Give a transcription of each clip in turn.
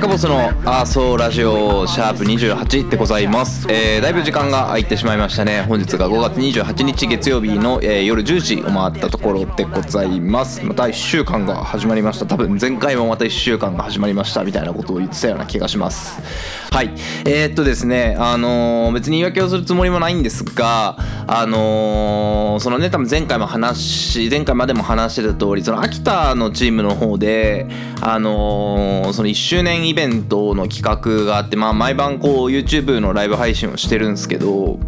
カボスのアーソーラジオシャープ28でございます、えーだいぶ時間が空いてしまいましたね。本日が5月28日月曜日の、えー夜10時を回ったところでございます。また1週間が始まりました。多分前回もまた1週間が始まりました。みたいなことを言ってたような気がします。はい。えー、っとですねあのー別に言い訳をするつもりもないんですがあのーそのね多分前回も話し前回までも話してた通りその秋田のチームの方であのその1周年イベントの企画があって、まあ、毎晩こう YouTube のライブ配信をしてるんですけど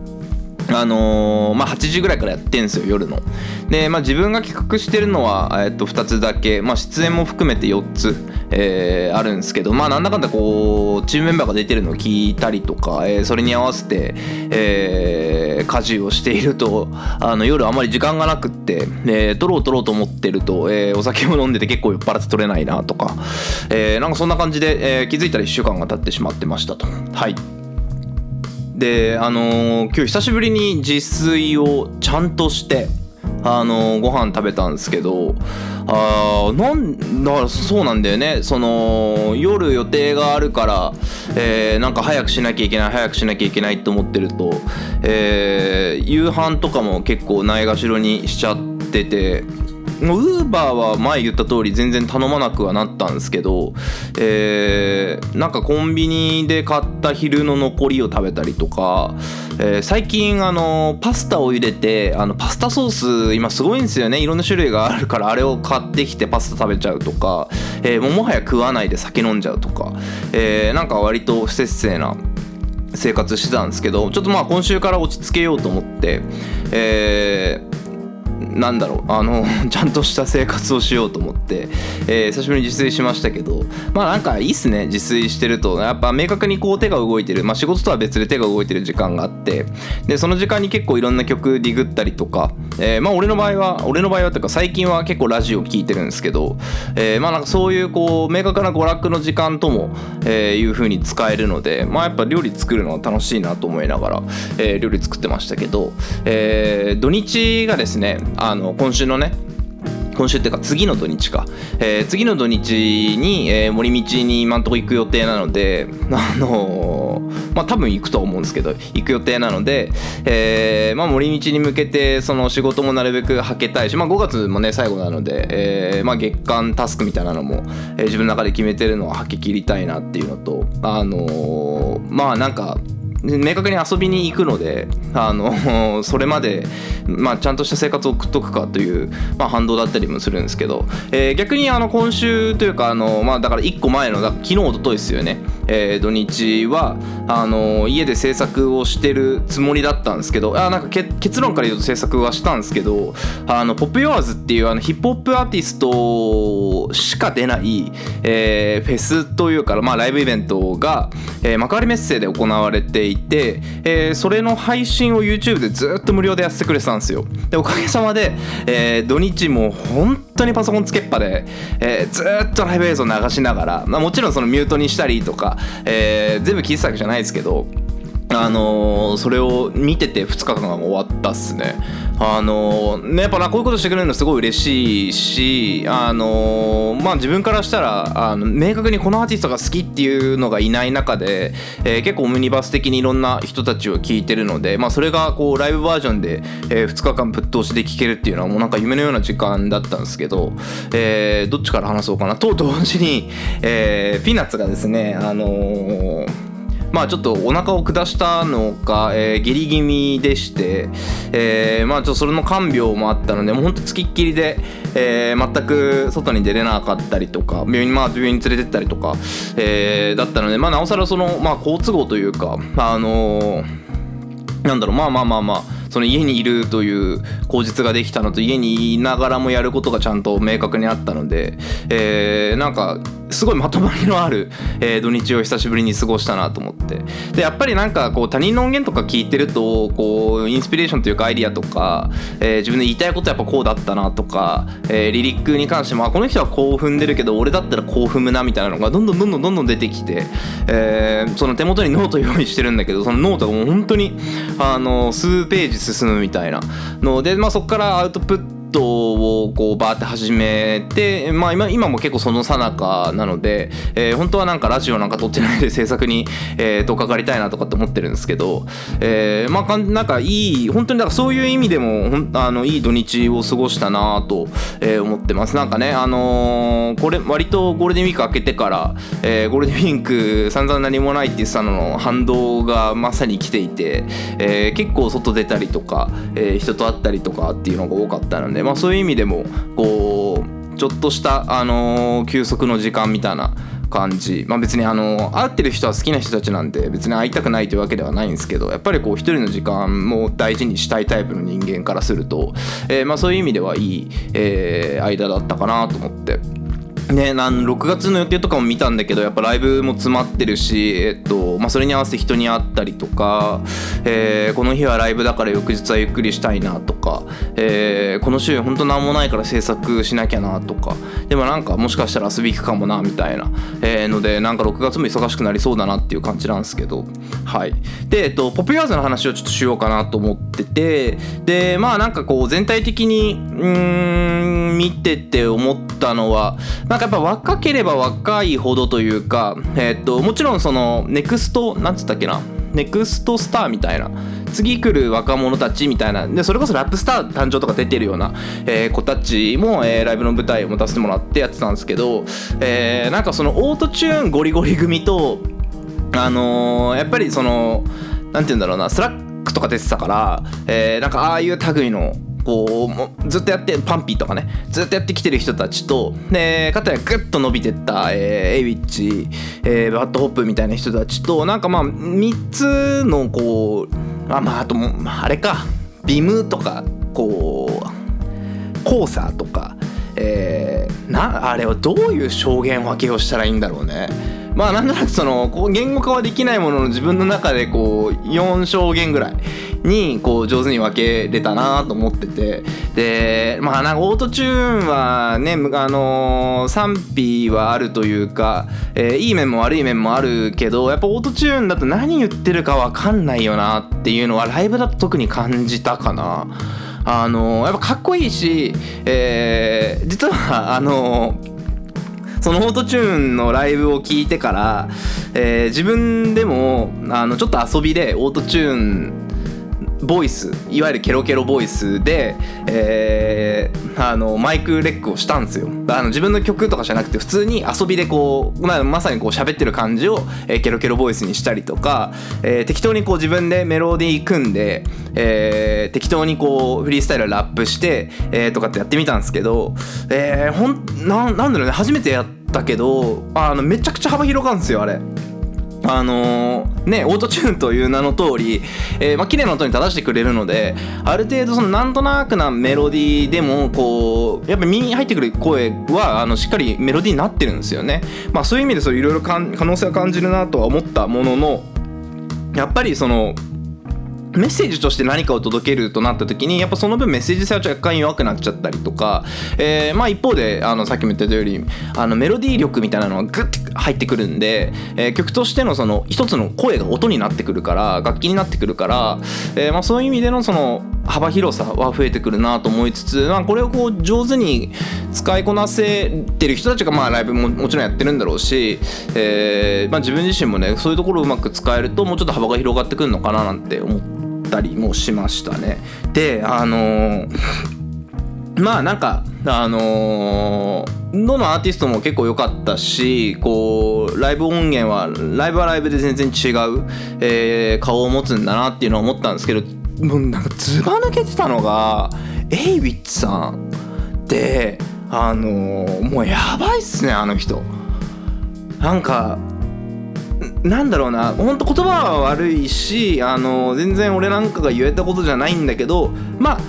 あのーまあ、8時ぐらいからやってんですよ夜の。で、まあ、自分が企画してるのは、えっと2つだけ、まあ、出演も含めて4つ、えーあるんですけど、まあ、なんだかんだこうチームメンバーが出てるのを聞いたりとか、えーそれに合わせて、えー家事をしているとあの夜あまり時間がなくって、えー撮ろう撮ろうと思ってると、えーお酒を飲んでて結構酔っ払って撮れないなとか、えーなんかそんな感じで、えー気づいたら1週間が経ってしまってましたと。はいであのー今日久しぶりに自炊をちゃんとしてあのーご飯食べたんですけどあーなんだからそうなんだよね。その夜予定があるから、えーなんか早くしなきゃいけない早くしなきゃいけないと思ってると、えー夕飯とかも結構ないがしろにしちゃっててウーバーは前言った通り全然頼まなくはなったんですけど、えーなんかコンビニで買った昼の残りを食べたりとか、えー最近あのパスタを茹でてあのパスタソース今すごいんですよね。いろんな種類があるからあれを買ってきてパスタ食べちゃうとか、えーももはや食わないで酒飲んじゃうとか、えーなんか割と不節制な生活してたんですけどちょっとまあ今週から落ち着けようと思って、えーなんだろうあの ちゃんとした生活をしようと思って、えー久しぶりに自炊しましたけどまあなんかいいっすね自炊してると。やっぱ明確にこう手が動いてる、まあ、仕事とは別で手が動いてる時間があって。でその時間に結構いろんな曲ディグったりとか、えーまあ俺の場合は俺の場合はっていうか最近は結構ラジオ聴いてるんですけど、えーまあなんかそういうこう明確な娯楽の時間とも、えーいう風に使えるのでまあやっぱ料理作るのは楽しいなと思いながら、えー料理作ってましたけど、えー土日がですねあの今週のね今週っていうか次の土日か、えー次の土日に、えー森道に今んとこ行く予定なので あのーまあ多分行くと思うんですけど行く予定なので、えーまあ、森道に向けてその仕事もなるべくはけたいし、まあ、5月もね最後なので、えーまあ、月間タスクみたいなのも、えー自分の中で決めてるのははけ切りたいなっていうのとあのーまあなんか明確に遊びに行くのであの それまで、まあ、ちゃんとした生活を送っとくかという、まあ、反動だったりもするんですけど、えー逆にあの今週というかあの、まあ、だから1個前の昨日一昨日ですよね、えー土日はあの家で制作をしてるつもりだったんですけどあなんか結論から言うと制作はしたんですけどあのポップヨアーズっていうあのヒップホップアーティストしか出ない、えーフェスというか、まあ、ライブイベントが、えー幕張メッセで行われていて、えーそれの配信を YouTube でずっと無料でやってくれてたんですよ。でおかげさまで、えー土日も本当にパソコンつけっぱで、えーずっとライブ映像流しながら、まあ、もちろんそのミュートにしたりとか、えー全部聞いてたわけじゃないですけどあのーそれを見てて2日間が終わったっすね。あのーねやっぱなこういうことしてくれるのすごい嬉しいし、あのーまあ自分からしたらあの明確にこのアーティストが好きっていうのがいない中で、え結構オムニバス的にいろんな人たちを聞いてるので、まあ、それがこうライブバージョンで、え2日間ぶっ通しで聴けるっていうのはもうなんか夢のような時間だったんですけど、えどっちから話そうかなと同時に、えピーナッツがですねあのまあちょっとお腹を下したのか、えー下痢気味でして、えーまあちょっとそれの看病もあったのでもうほんとつきっきりで、えー全く外に出れなかったりとか病院,、まあ、病院に連れてったりとか、えーだったのでまあなおさらその、まあ、好都合というかあのーなんだろうまあまあまあまあその家にいるという口実ができたのと家にいながらもやることがちゃんと明確にあったので、えーなんかすごいまとまりのある、えー土日を久しぶりに過ごしたなと思って。でやっぱりなんかこう他人の音源とか聞いてるとこうインスピレーションというかアイディアとか、えー自分で言いたいことやっぱこうだったなとか、えーリリックに関してもあこの人はこう踏んでるけど俺だったらこう踏むなみたいなのがどんどんどんどんどんどん出てきて、えーその手元にノート用意してるんだけどそのノートがもう本当にあの数ページ進むみたいなので、まあ、そこからアウトプットをこうバーって始めて、まあ、今今も結構その最中なので、えー本当はなんかラジオなんか撮ってないで制作に、えー、とかかりたいなとかって思ってるんですけど、えーまあかんなんかいい本当にだかそういう意味でもほんあのいい土日を過ごしたなと、えー思ってます。なんかねあのーこれ割とゴールデンウィーク明けてから、えーゴールデンウィーク散々何もないって言ってたのの反動がまさに来ていて、えー結構外出たりとか、えー人と会ったりとかっていうのが多かったので、まあ、そういう意味でもこうちょっとした、あのー休息の時間みたいな感じまあ別にあの会ってる人は好きな人たちなんで別に会いたくないというわけではないんですけどやっぱりこう一人の時間も大事にしたいタイプの人間からすると、えーまあそういう意味ではいい、えー間だったかなと思って。ね、なん6月の予定とかも見たんだけどやっぱライブも詰まってるし、えっとまあ、それに合わせて人に会ったりとか、えーこの日はライブだから翌日はゆっくりしたいなとか、えーこの週本当なんもないから制作しなきゃなとかでもなんかもしかしたら遊び行くかもなみたいな、えーのでなんか6月も忙しくなりそうだなっていう感じなんですけどはい。で、えっと、ポピュラーズの話をちょっとしようかなと思っててでまあなんかこう全体的にうん見てて思ったのはなんかやっぱ若ければ若いほどというか、えっともちろんそのネクストなんつったっけな？ネクストスターみたいな。次来る若者たちみたいな。でそれこそラップスター誕生とか出てるような、えー子たちも、えーライブの舞台を持たせてもらってやってたんですけど、えーなんかそのオートチューンゴリゴリ組とあのーやっぱりそのなんて言うんだろうなスラックとか出てたから、えーなんかああいう類のこうもうずっとやってパンピーとかね。ずっとやってきてる人たちとでかたやグッと伸びてった、えーエイウィッチ、えーバッドホップみたいな人たちとなんかまあ3つのこうあまああともああれか。ビムとかこうコーサーとか、えーなあれはどういう証言分けをしたらいいんだろうね。まあなんとなくそのこう言語化はできないものの自分の中でこう4証言ぐらいにこう上手に分けれたなと思っててでまあなんかオートチューンはねあのー賛否はあるというか、えーいい面も悪い面もあるけどやっぱオートチューンだと何言ってるか分かんないよなっていうのはライブだと特に感じたかな。あのーやっぱかっこいいし、えー実はあのーそのオートチューンのライブを聞いてから、えー自分でもあのちょっと遊びでオートチューンボイスいわゆるケロケロボイスで、えーあのマイクレックをしたんですよあの自分の曲とかじゃなくて普通に遊びでこうままさにこう喋ってる感じを、えーケロケロボイスにしたりとか、えー適当にこう自分でメロディー組んで、えー適当にこうフリースタイルラップして、えーとかってやってみたんですけど、えーほんななんだろうね初めてやったけどあのめちゃくちゃ幅広がるんですよあれ。あのーねオートチューンという名の通り、えーまあ綺麗な音に正してくれるのである程度そのなんとなくなメロディーでもこうやっぱ耳に入ってくる声はあのしっかりメロディーになってるんですよね。まあそういう意味でそういろいろ可能性は感じるなとは思ったもののやっぱりそのメッセージとして何かを届けるとなった時にやっぱその分メッセージ性は若干弱くなっちゃったりとか、えーまあ一方であのさっきも言ったよりあのメロディー力みたいなのがグッて入ってくるんで、えー曲としてのその一つの声が音になってくるから楽器になってくるから、えーまあ、そういう意味でのその幅広さは増えてくるなと思いつつ、まあ、これをこう上手に使いこなせてる人たちがまあライブももちろんやってるんだろうし、えーまあ、自分自身もねそういうところをうまく使えるともうちょっと幅が広がってくるのかななんて思ってたりもしましたね。であのー まあなんかあのーどのアーティストも結構良かったしこうライブ音源はライブはライブで全然違う、えー顔を持つんだなっていうのは思ったんですけどもうなんかずば抜けてたのがエイウィッツさんであのーもうやばいっすねあの人。なんかなんだろうな本当言葉は悪いしあの全然俺なんかが言えたことじゃないんだけどまあ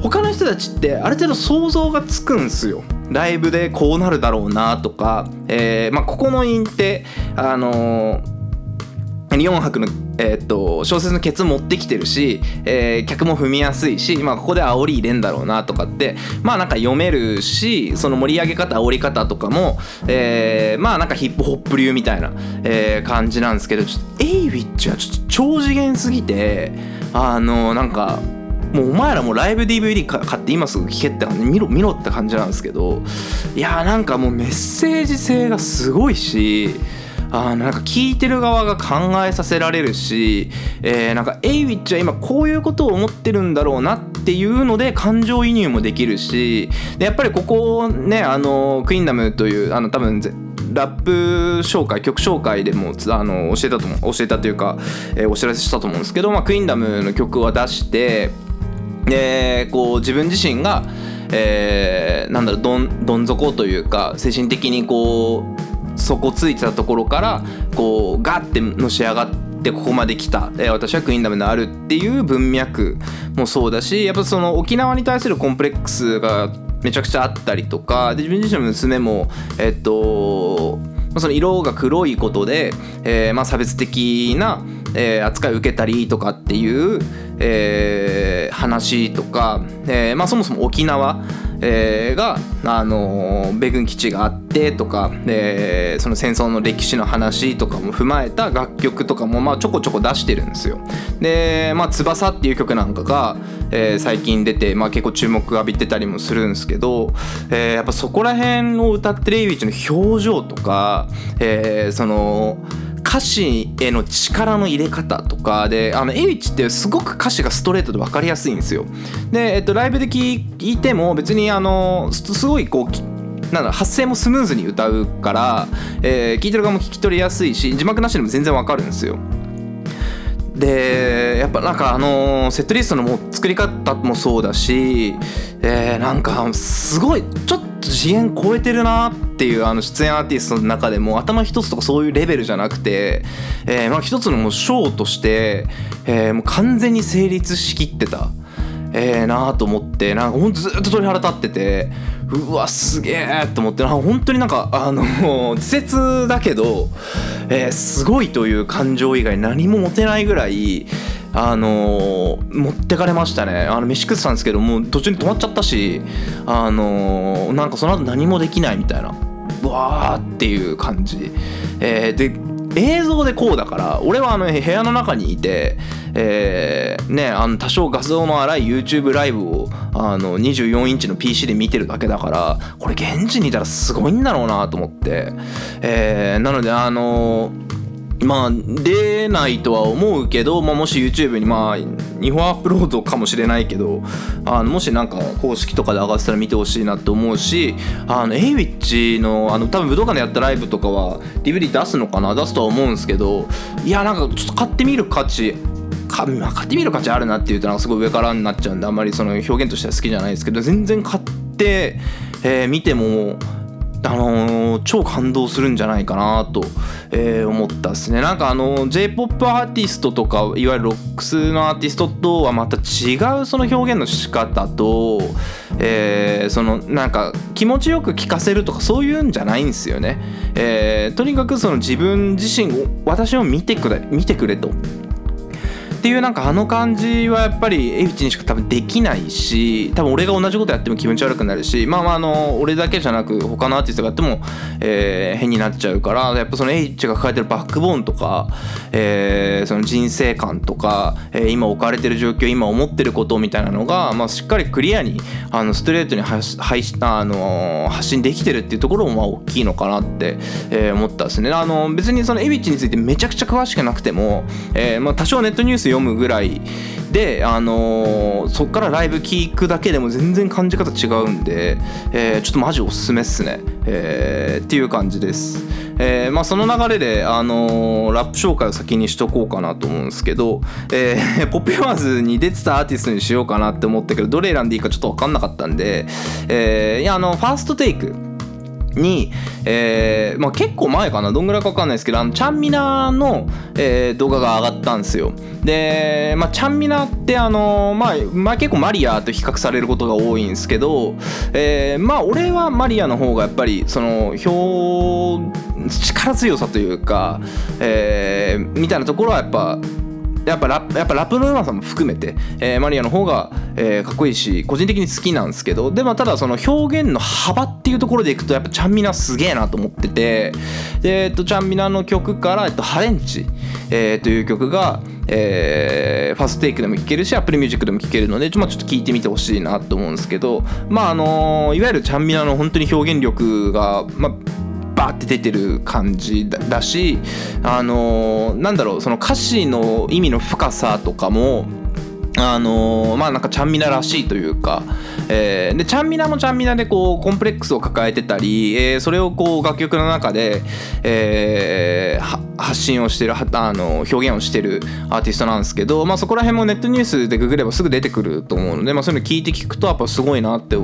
他の人たちってある程度想像がつくんすよ。ライブでこうなるだろうなとか、えーまあ、ここの韻ってあのー4拍の、えーっと小説のケツ持ってきてるし、えー客も踏みやすいし、まあ、ここで煽り入れんだろうなとかってまあなんか読めるしその盛り上げ方煽り方とかも、えーまあなんかヒップホップ流みたいな、えー感じなんですけどちょっとエイウィッチはちょっと超次元すぎてあのなんかもうお前らもライブ DVD 買って今すぐ聴けって見ろ見ろって感じなんですけどいやーなんかもうメッセージ性がすごいしあなんか聞いてる側が考えさせられるし、えーなんかエイウィッチは今こういうことを思ってるんだろうなっていうので感情移入もできるしでやっぱりここねあのクインダムというあの多分ラップ紹介曲紹介でもあの教えたと思う教えたというか、えーお知らせしたと思うんですけど、まあ、クインダムの曲を出してでこう自分自身が、えーなんだろうどんどん底というか精神的にこう底ついてたところからこうガッてのし上がってここまで来た、えー私はクイーンダムであるっていう文脈もそうだしやっぱその沖縄に対するコンプレックスがめちゃくちゃあったりとかで自分自身の娘もえっとその色が黒いことで、えーまあ、差別的な、えー扱い受けたりとかっていう、えー話とか、えーまあ、そもそも沖縄、えーが、あのー米軍基地があってとか、えーその戦争の歴史の話とかも踏まえた楽曲とかも、まあ、ちょこちょこ出してるんですよ。で「まあ、翼」っていう曲なんかが、えー最近出て、まあ、結構注目浴びてたりもするんですけど、えーやっぱそこら辺を歌ってるエイウィチの表情とか、えーその歌詞への力の入れ方とかであのエイチってすごく歌詞がストレートで分かりやすいんですよ。で、えっと、ライブで聴いても別にあのすごいこうなんだ発声もスムーズに歌うから、えー聞いてる側も聞き取りやすいし字幕なしでも全然わかるんですよ。でやっぱなんかあのーセットリストのも作り方もそうだし、えーなんかすごいちょっと次元超えてるなっていうあの出演アーティストの中でも頭一つとかそういうレベルじゃなくて、えーまあ、一つのもうショーとして、えーもう完全に成立しきってた。えー、なーと思ってなんかほんとずっと鳥肌立っててうわすげえと思ってなんか本当になんかあの稚拙だけど、えーすごいという感情以外何も持てないぐらいあのー持ってかれましたね。あの飯食ってたんですけどもう途中に止まっちゃったしあのーなんかその後何もできないみたいな。わーっていう感じ、えーで映像でこうだから俺はあの部屋の中にいて、えーねあの多少画像の荒い YouTube ライブをあの24インチの PC で見てるだけだからこれ現地にいたらすごいんだろうなと思って、えーなのであのまあ出ないとは思うけど、まあ、もし YouTube にまあ日本アップロードかもしれないけどあのもしなんか公式とかで上がってたら見てほしいなと思うしあのエイウィッチのあの多分武道館でやったライブとかは DVD 出すのかな？出すとは思うんですけどいやなんかちょっと買ってみる価値かまあ買ってみる価値あるなっていうとなんかすごい上からになっちゃうんであんまりその表現としては好きじゃないですけど全然買って、えー見てもあのー超感動するんじゃないかなと、えー思ったですね。なんかあの J−POP アーティストとかいわゆるロックスのアーティストとはまた違うその表現の仕方と、えーそのなんか気持ちよく聴かせるとかそういうんじゃないんですよね、えーとにかくその自分自身を私を見てくれ見てくれと。っていうなんかあの感じはやっぱりエイチにしか多分できないし多分俺が同じことやっても気持ち悪くなるしまあまああの俺だけじゃなく他のアーティストがやっても、えー変になっちゃうからやっぱそのエイチが抱えてるバックボーンとか、えーその人生観とか、えー今置かれてる状況今思ってることみたいなのが、まあ、しっかりクリアにあのストレートに発しあの発信できてるっていうところもまあ大きいのかなって、えー思ったんですね。あの別にそのエビッチについてめちゃくちゃ詳しくなくても、えーまあ、多少ネットニュース読むぐらいで、あのーそっからライブ聞くだけでも全然感じ方違うんで、えーちょっとマジおすすめっすね、えーっていう感じです、えーまあ、その流れで、あのーラップ紹介を先にしとこうかなと思うんですけど、えー ポップヨアーズに出てたアーティストにしようかなって思ったけどどれ選んでいいかちょっと分かんなかったんで、えーいやあのファーストテイクに、えーまあ、結構前かなどんぐらいか分かんないですけどあのちゃんみなの、えー動画が上がったんですよ。で、まあ、ちゃんみなってあの、まあ、まあ結構マリアと比較されることが多いんですけど、えーまあ俺はマリアの方がやっぱりその表力強さというか、えーみたいなところはやっぱやっぱラやっぱラップのうまさも含めて、えーマリアの方が、えーかっこいいし個人的に好きなんですけどでもただその表現の幅っていうところでいくとやっぱちゃんみなすげえなと思っててで、えっと、ちゃんみなの曲から、えっと、ハレンチ、えーという曲が、えーファーストテイクでも聴けるし Apple Music でも聴けるのでちょ,、ま、ちょっと聴いてみてほしいなと思うんですけどまああのいわゆるちゃんみなの本当に表現力が、まあ、ーって出てる感じだしあのーなんだろうその歌詞の意味の深さとかもあのーまあなんかちゃんみならしいというか、えーでちゃんみなもちゃんみなでこうコンプレックスを抱えてたり、えーそれをこう楽曲の中で、えー発信をしてるあの表現をしてるアーティストなんですけど、まあ、そこら辺もネットニュースでググればすぐ出てくると思うので、まあ、そういうの聞いて聞くとやっぱすごいなって、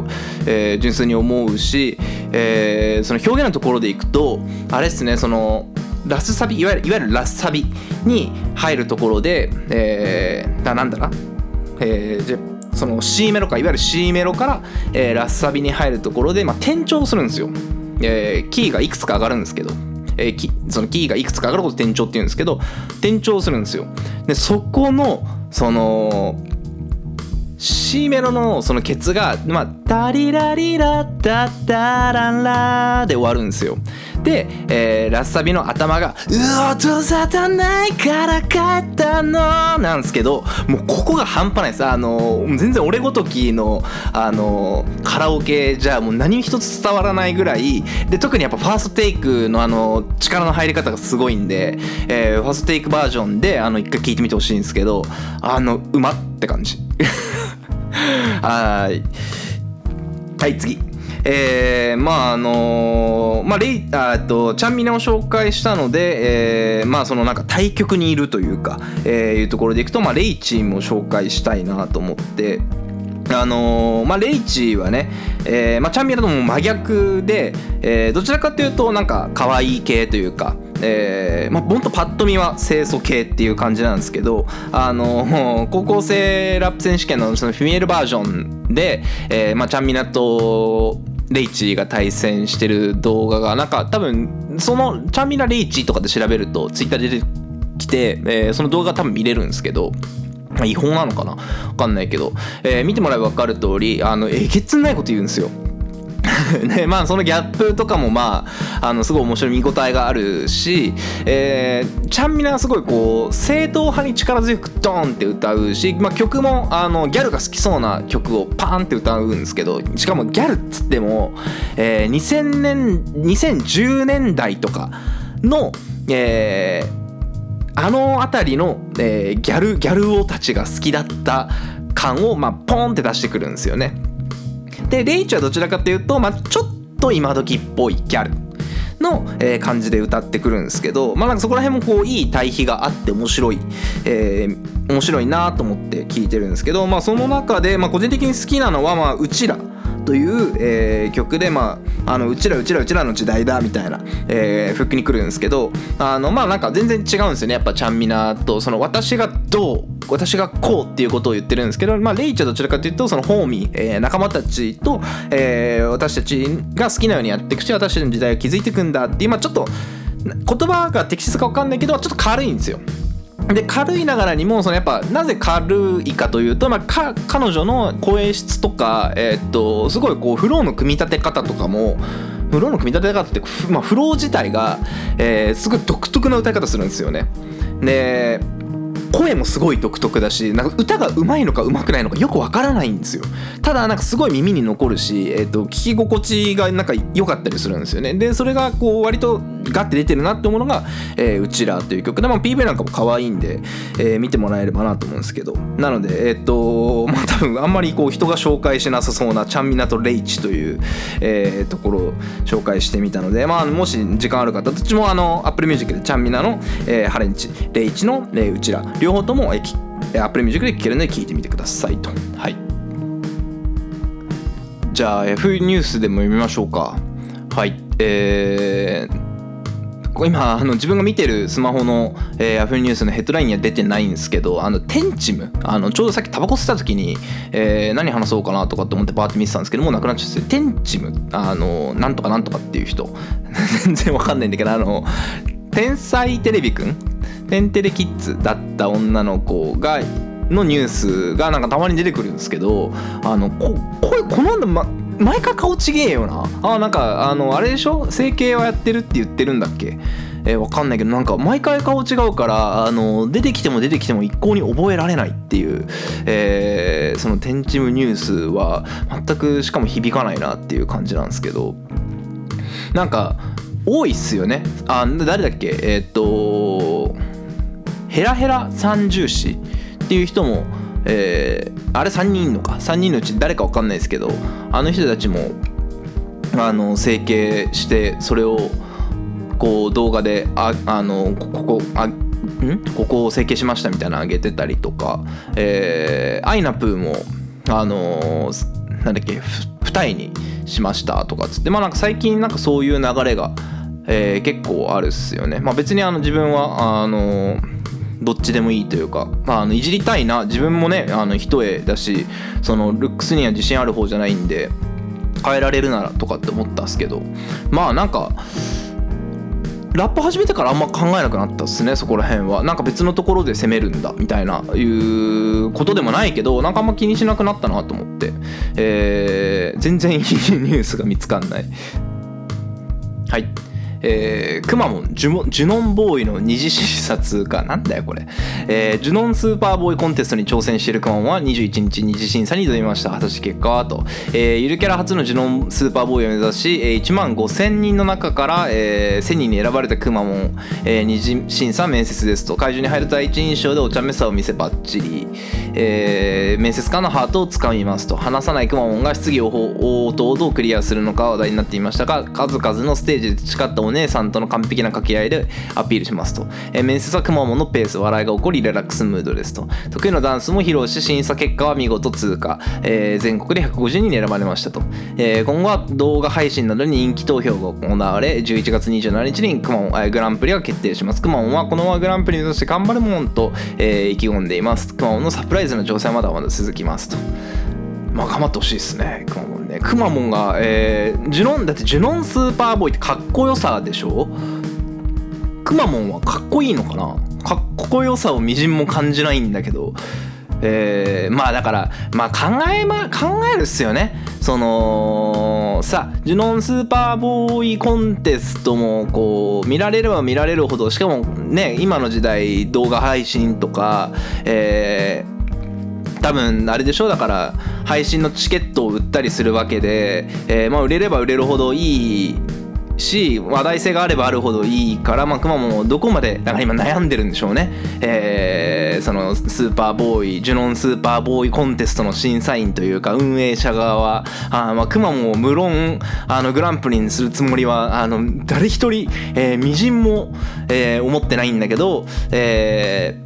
えー純粋に思うし、えーその表現のところでいくとあれですねそのラスサビいわゆるいわゆるラスサビに入るところで、えーななんだなえーじゃその C メロかいわゆる C メロから、えーラスサビに入るところで、まあ、転調するんですよ、えーキーがいくつか上がるんですけど、えーキそのキーがいくつかあることを転調っていうんですけど転調するんですよでそこのその C メロのそのケツが、まあ、タリラリラッタッタランラで終わるんですよ。で、えーラッサビの頭が「うお音沙汰ないから帰ったの」なんですけどもうここが半端ないですあの全然俺ごときのあのカラオケじゃもう何一つ伝わらないぐらいで特にやっぱファーストテイクのあの力の入り方がすごいんで、えーファーストテイクバージョンであの一回聞いてみてほしいんですけどあのうまって感じ。はい。はい、次。えー、まああのーまあレイあっとちゃんみなを紹介したので、えーまあそのなんか対局にいるというか、えーいうところでいくとまあレイチーも紹介したいなと思って。あのーまあ、レイチはね、えーまあ、チャンミラとも真逆で、えーどちらかというとなんか可愛い系というか、えーまあ、ほんとパッと見は清楚系っていう感じなんですけど、あのー高校生ラップ選手権のそのフィメールバージョンで、えーまあ、チャンミナとレイチが対戦してる動画がなんか多分そのチャンミナレイチとかで調べるとツイッターで出てきて、えーその動画多分見れるんですけど違法なのかな？わかんないけど、えー見てもらえば分かる通りあのえげつないこと言うんですよ。で まあそのギャップとかもまああのすごい面白い見応えがあるし、えー、ちゃんみなはすごいこう正統派に力強くドーンって歌うし、まあ、曲もあのギャルが好きそうな曲をパーンって歌うんですけどしかもギャルっつっても、えー2000年2010年代とかの、えーあの辺りの、えーギャルギャル王たちが好きだった感を、まあ、ポンって出してくるんですよね。でレイチはどちらかというと、まあ、ちょっと今時っぽいギャルの、えー感じで歌ってくるんですけど、まあ、なんかそこら辺もこういい対比があって面白い、えー面白いなと思って聞いてるんですけど、まあ、その中で、まあ、個人的に好きなのは、まあ、うちらという、えー曲で、まあ、あのうちらうちらうちらの時代だみたいな、えーフックに来るんですけどあのまあなんか全然違うんですよねやっぱちゃんみなとその私がどう私がこうっていうことを言ってるんですけど、まあ、レイチはどちらかというとそのホーミー、えー仲間たちと、えー私たちが好きなようにやっていくし私たちの時代を築いていくんだっていう、ちょっと言葉が適切か分かんないけどちょっと軽いんですよ。で軽いながらにもそのやっぱなぜ軽いかというと、まあ、か彼女の声質とか、えーっとすごいこうフローの組み立て方とかもフローの組み立て方って、まあ、フロー自体が、えーすごい独特な歌い方するんですよね。で声もすごい独特だしなんか歌が上手いのか上手くないのかよくわからないんですよ。ただなんかすごい耳に残るし、えー、と聞き心地がなんか良かったりするんですよね。でそれがこう割とガッて出てるなって思うのが「えーうちら」という曲。で、まあ、PV なんかも可愛いんで、えー見てもらえればなと思うんですけど。なのでえっ、と まあ多分あんまりこう人が紹介しなさそうなちゃんみなとレイチという、えーところを紹介してみたのでまあもし時間ある方どっちもあの Apple Music でちゃんみなの、えーハレンチレイチの、えーうちら。方とも、Apple Music で聴けるので聴いてみてくださいと。はい。じゃあ F ニュースでも読みましょうか。はい。えー今あの自分が見てるスマホの、えー、ヤフーニュースのヘッドラインには出てないんですけどあのテンチムあのちょうどさっきタバコ吸った時に、えー、何話そうかなとかって思ってバーって見てたんですけどもうなくなっちゃってテンチムあのなんとかなんとかっていう人。全然わかんないんだけどあの天才テレビくんテンテレキッズだった女の子がのニュースがなんかたまに出てくるんですけどあのこここの、ま、毎回顔ちげえよな。あなんかあのあれでしょ？整形はやってるって言ってるんだっけ？えー、わかんないけどなんか毎回顔違うからあの出てきても出てきても一向に覚えられないっていう、えー、その天チムニュースは全くしかも響かないなっていう感じなんですけど。なんか多いっすよね。あ誰だっけ？えー、っとヘラヘラ三重視っていう人も、えー、あれ3人いんのか？3人のうち誰か分かんないですけどあの人たちもあの整形してそれをこう動画でああのここあん？ここを整形しましたみたいなの上げてたりとか、えー、アイナプーもあのー、なんだっけ二重にしましたとかつってまあなんか最近なんかそういう流れが、えー、結構あるっすよね。まあ別にあの自分はあのーどっちでもいいというか、まあ、あのいじりたいな自分もねあの一重だしそのルックスには自信ある方じゃないんで変えられるならとかって思ったんですけどまあなんかラップ始めてからあんま考えなくなったっすねそこら辺は。なんか別のところで攻めるんだみたいないうことでもないけどなんかあんま気にしなくなったなと思って、えー、全然いいニュースが見つかんない。はい。えー、くまモンジュノンボーイの二次視察かなんだよこれ、えー、ジュノンスーパーボーイコンテストに挑戦しているくまモンは21日二次審査に挑みました。果たして結果はと、えー、ゆるキャラ初のジュノンスーパーボーイを目指し、えー、1万5000人の中から、えー、1000人に選ばれたくまモン、えー、二次審査面接ですと。会場に入ると第一印象でお茶目さを見せばっちり、えー、面接官のハートをつかみますと。話さないくまモンが質疑応答をどうクリアするのか話題になっていましたが数々のステージで培ったお姉さんとの完璧な掛け合いでアピールしますと、えー、面接はくまモンのペース笑いが起こりリラックスムードですと。得意のダンスも披露し審査結果は見事通過、えー、全国で150人に選ばれましたと、えー、今後は動画配信などに人気投票が行われ11月27日にくまモン、えー、グランプリが決定します。くまモンはこのままグランプリ目指して頑張るもんと、えー、意気込んでいます。くまモンのサプライズの挑戦はまだまだ続きますと。まあ頑張ってほしいですねくまモンねくまモンが、えー、ジュノンだってジュノンスーパーボーイってかっこよさでしょ？くまモンはかっこいいのかな？かっこよさをみじんも感じないんだけど。えー、まあだからまあ考えま考えるっすよね。そのさジュノンスーパーボーイコンテストもこう見られれば見られるほどしかもね今の時代動画配信とかえー、多分あれでしょうだから配信のチケットを売ったりするわけで、えー、まあ売れれば売れるほどいいし話題性があればあるほどいいから、まあ、くまモンどこまでだか今悩んでるんでしょうね、えー、そのスーパーボーイジュノンスーパーボーイコンテストの審査員というか運営者側はあ、まあ、くまモンを無論あのグランプリにするつもりはあの誰一人、えー、みじんも、えー、思ってないんだけど、えー、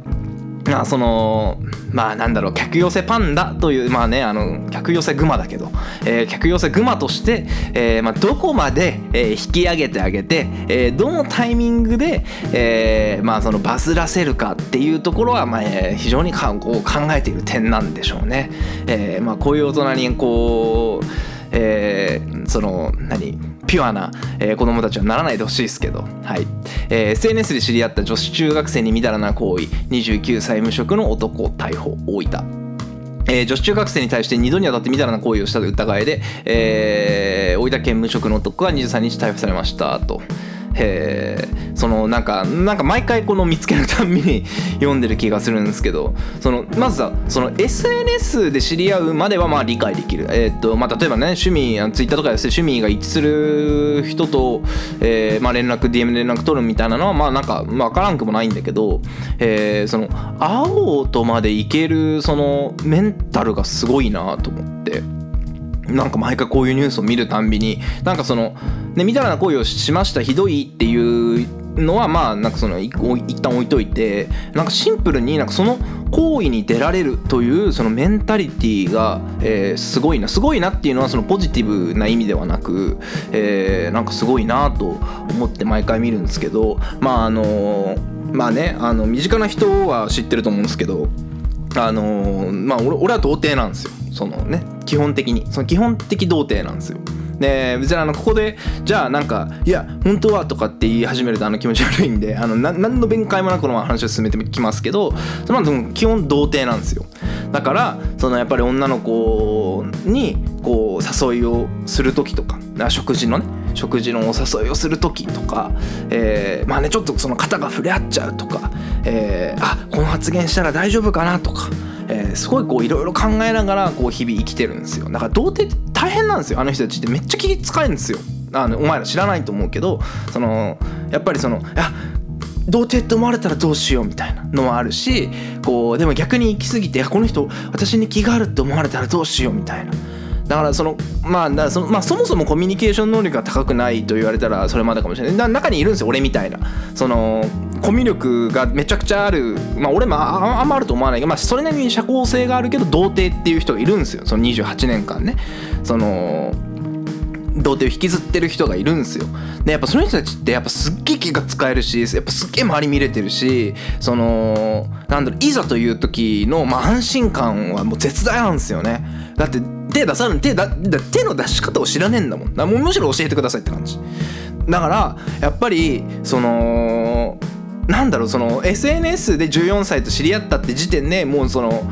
まあそのまあなんだろう客寄せパンダというまあねあの客寄せグマだけど、えー、客寄せグマとして、えーまあ、どこまで、えー、引き上げてあげて、えー、どのタイミングで、えーまあ、そのバズらせるかっていうところは、まあえ、非常にかこう考えている点なんでしょうね。えーまあ、こういう大人にこう、えー、その何？ピュアな、えー、子供たちはならないでほしいですけど、はい。えー、SNS で知り合った女子中学生にみだらな行為。29歳無職の男逮捕大分えー、女子中学生に対して2度にわたってみだらな行為をした疑いで、えー、大分県無職の男が23日逮捕されましたと。へそのなんかなんか毎回この見つけるたんびに読んでる気がするんですけどそのまずさその SNS で知り合うまではまあ理解できる、えーとまあ、例えばね趣味ツイッターとかで趣味が一致する人と、えーまあ、連絡 DM 連絡取るみたいなのはまあなんか分からんくもないんだけど、えー、その会おうとまでいけるそのメンタルがすごいなと思って。なんか毎回こういうニュースを見るたんびになんかその、ね、みたいな行為をしましたひどいっていうのはまあなんかその一旦置いといてなんかシンプルになんかその行為に出られるというそのメンタリティーが、えー、すごいなすごいなっていうのはそのポジティブな意味ではなく、えー、なんかすごいなと思って毎回見るんですけどまああのまあねあの身近な人は知ってると思うんですけどあのまあ俺俺は童貞なんですよ。そのね基本的にその基本的童貞なんですよ。で別にあのここでじゃあなんか「いや本当は」とかって言い始めるとあの気持ち悪いんであのな何の弁解もなくこの話を進めてきますけどその基本童貞なんですよ。だからそのやっぱり女の子にこう誘いをする時とか食事のね食事のお誘いをする時とか、えーまあねちょっとその肩が触れ合っちゃうとか、えーあこの発言したら大丈夫かなとか、えーすごいこういろいろ考えながらこう日々生きてるんですよ。だから童貞って大変なんですよ。あの人たちってめっちゃ気使えんですよ。あのお前ら知らないと思うけどそのやっぱりそのあ童貞って思われたらどうしようみたいなのもあるしこうでも逆に行き過ぎてこの人私に気があるって思われたらどうしようみたいな。だからそのまあその、まあ、そもそもコミュニケーション能力が高くないと言われたらそれまでかもしれない。だ中にいるんですよ俺みたいな。そのコミュ力がめちゃくちゃあるまあ俺もあああんまあると思わないけど、まあ、それなりに社交性があるけど童貞っていう人がいるんですよ。その28年間ね。その童貞を引きずってる人がいるんですよ。でやっぱその人たちってやっぱすっげえ気が使えるしやっぱすっげえ周り見れてるしそのなんだろういざという時の、まあ、安心感はもう絶大なんですよね。だって手出さない手だ手の出し方を知らねえんだもん。もむしろ教えてくださいって感じ。だからやっぱりそのなんだろうその SNS で14歳と知り合ったって時点でもうその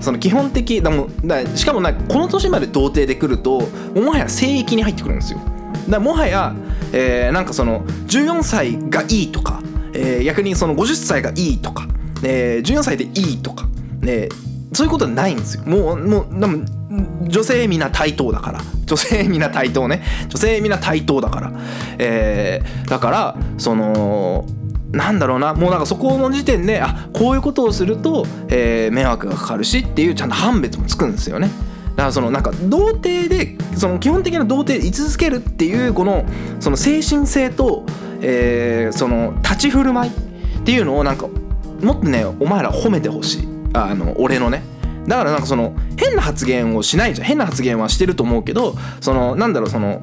その基本的だもだしかもなこの年まで童貞で来るともはや聖域に入ってくるんですよ。だもはや、えーなんかその14歳がいいとか、えー逆にその50歳がいいとか、えー14歳でいいとか、ね、そういうことはないんですよ。もうもうでも女性皆対等だから。女性皆対等ね。女性皆対等だから、えーだからそのなんだろうな。もうなんかそこの時点であこういうことをすると、えー迷惑がかかるしっていうちゃんと判別もつくんですよね。だからそのなんか童貞でその基本的な童貞で居続けるっていうこのその精神性と、えーその立ち振る舞いっていうのをなんかもっとねお前ら褒めてほしい。あの俺のね。だからなんかその変な発言をしないじゃん。変な発言はしてると思うけどそのなんだろうその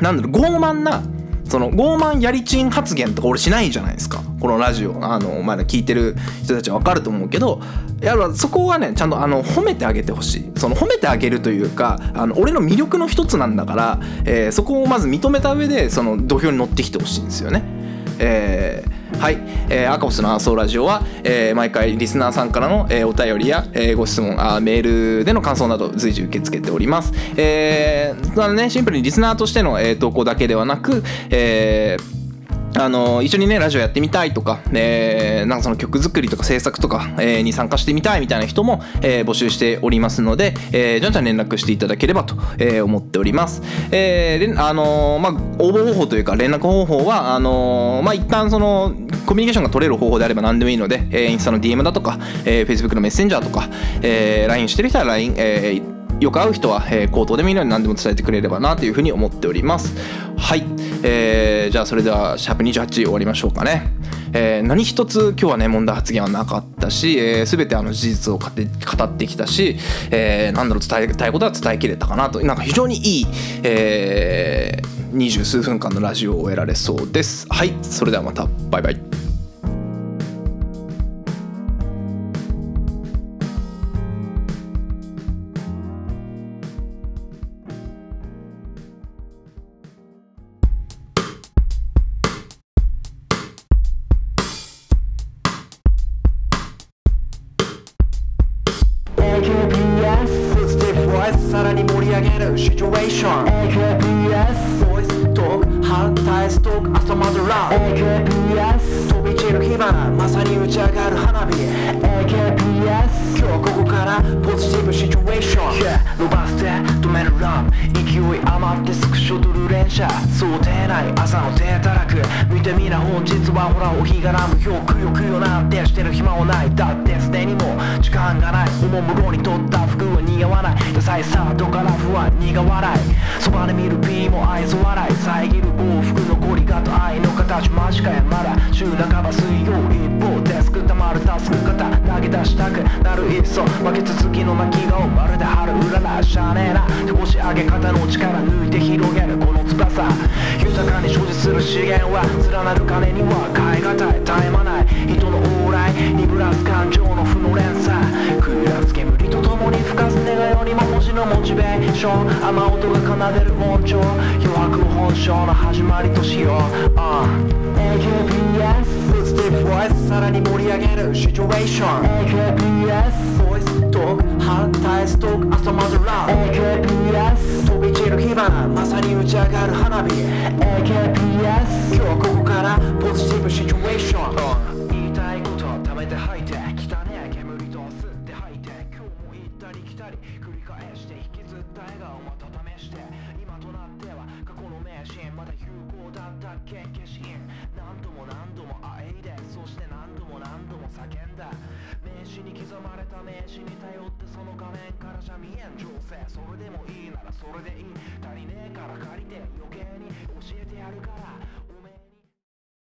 なんだろう傲慢なその傲慢やりちん発言とか俺しないじゃないですか。このラジオ。あのお前ら聞いてる人たちは分かると思うけどやっぱそこはねちゃんとあの褒めてあげてほしい。その褒めてあげるというかあの俺の魅力の一つなんだから、えーそこをまず認めた上でその土俵に乗ってきてほしいんですよね。えーはい、えーアカボスのアーソーラジオは、えー毎回リスナーさんからの、えーお便りや、えーご質問あメールでの感想など随時受け付けております。えーなのでねシンプルにリスナーとしての、えー投稿だけではなく、えーあの一緒にねラジオやってみたいとか、えーなんかその曲作りとか制作とか、えーに参加してみたいみたいな人も、えー募集しておりますので、えーじゃんじゃん連絡していただければと、えー思っております。えーあのーまあ応募方法というか連絡方法はあのーまあ一旦そのコミュニケーションが取れる方法であれば何でもいいので、えーインスタの DM だとか、えー Facebook のメッセンジャーとか、えー LINE してる人は LINE、えーよく会う人は、えー口頭でもいいので何でも伝えてくれればなというふうに思っております。はい、えーじゃあそれではシャープ28終わりましょうかね。えー何一つ今日はね問題発言はなかったし、えー、全てあの事実を語って語ってきたし、えーなんだろう伝えたいことは伝えきれたかなと。なんか非常にいい、えー、二十数分間のラジオを終えられそうです。はい。それではまた。バイバイ。ティブボイスさらに盛り上げるシチュエーション AKPS ボイストーク反対ストーク朝までラブ AKPS 飛び散る火花まさに打ち上がる花火。AKPS 今日ここからポジティブシチュエーション Yeah 伸ばして止めるラブ勢い余ってスクショ撮る連射。想定内朝の手たらく。見てみな本日はほらお日がらむよくよくよなんてしてる暇はない。だってすでにもう時間がない。おもむろに取った服は似合わない。ダサいスタートから不安苦笑い。そばで見る P も愛想笑い。遮る幸福残りがと愛の形間違いまだ週半ば水曜一方デスクたまるタスク型投げ出したくなるいっそ負け続きの泣き顔まるで春うららしゃあねえな手押し上げ方の力抜いて広げるこの翼夢所持する資源は連なる金には変え難い絶え間ない人の往来にぶらす感情のモチベーション雨音が奏でる音調余白本性の始まりとしよう、uh AKPS ポジティブボイスさらに盛り上げる。シチュエーション AKPS ボイストーク反対ストーク朝まずラブ AKPS 飛び散る火花まさに打ち上がる花火。AKPS 今日ここからポジティブシチュエーションだったっけ消印何度も何度もあえいでそして何度も何度も叫んだ名刺に刻まれた名刺に頼ってその画面からじゃ見えん情勢それでもいいならそれでいい足りねえから借りて余計に教えてやるから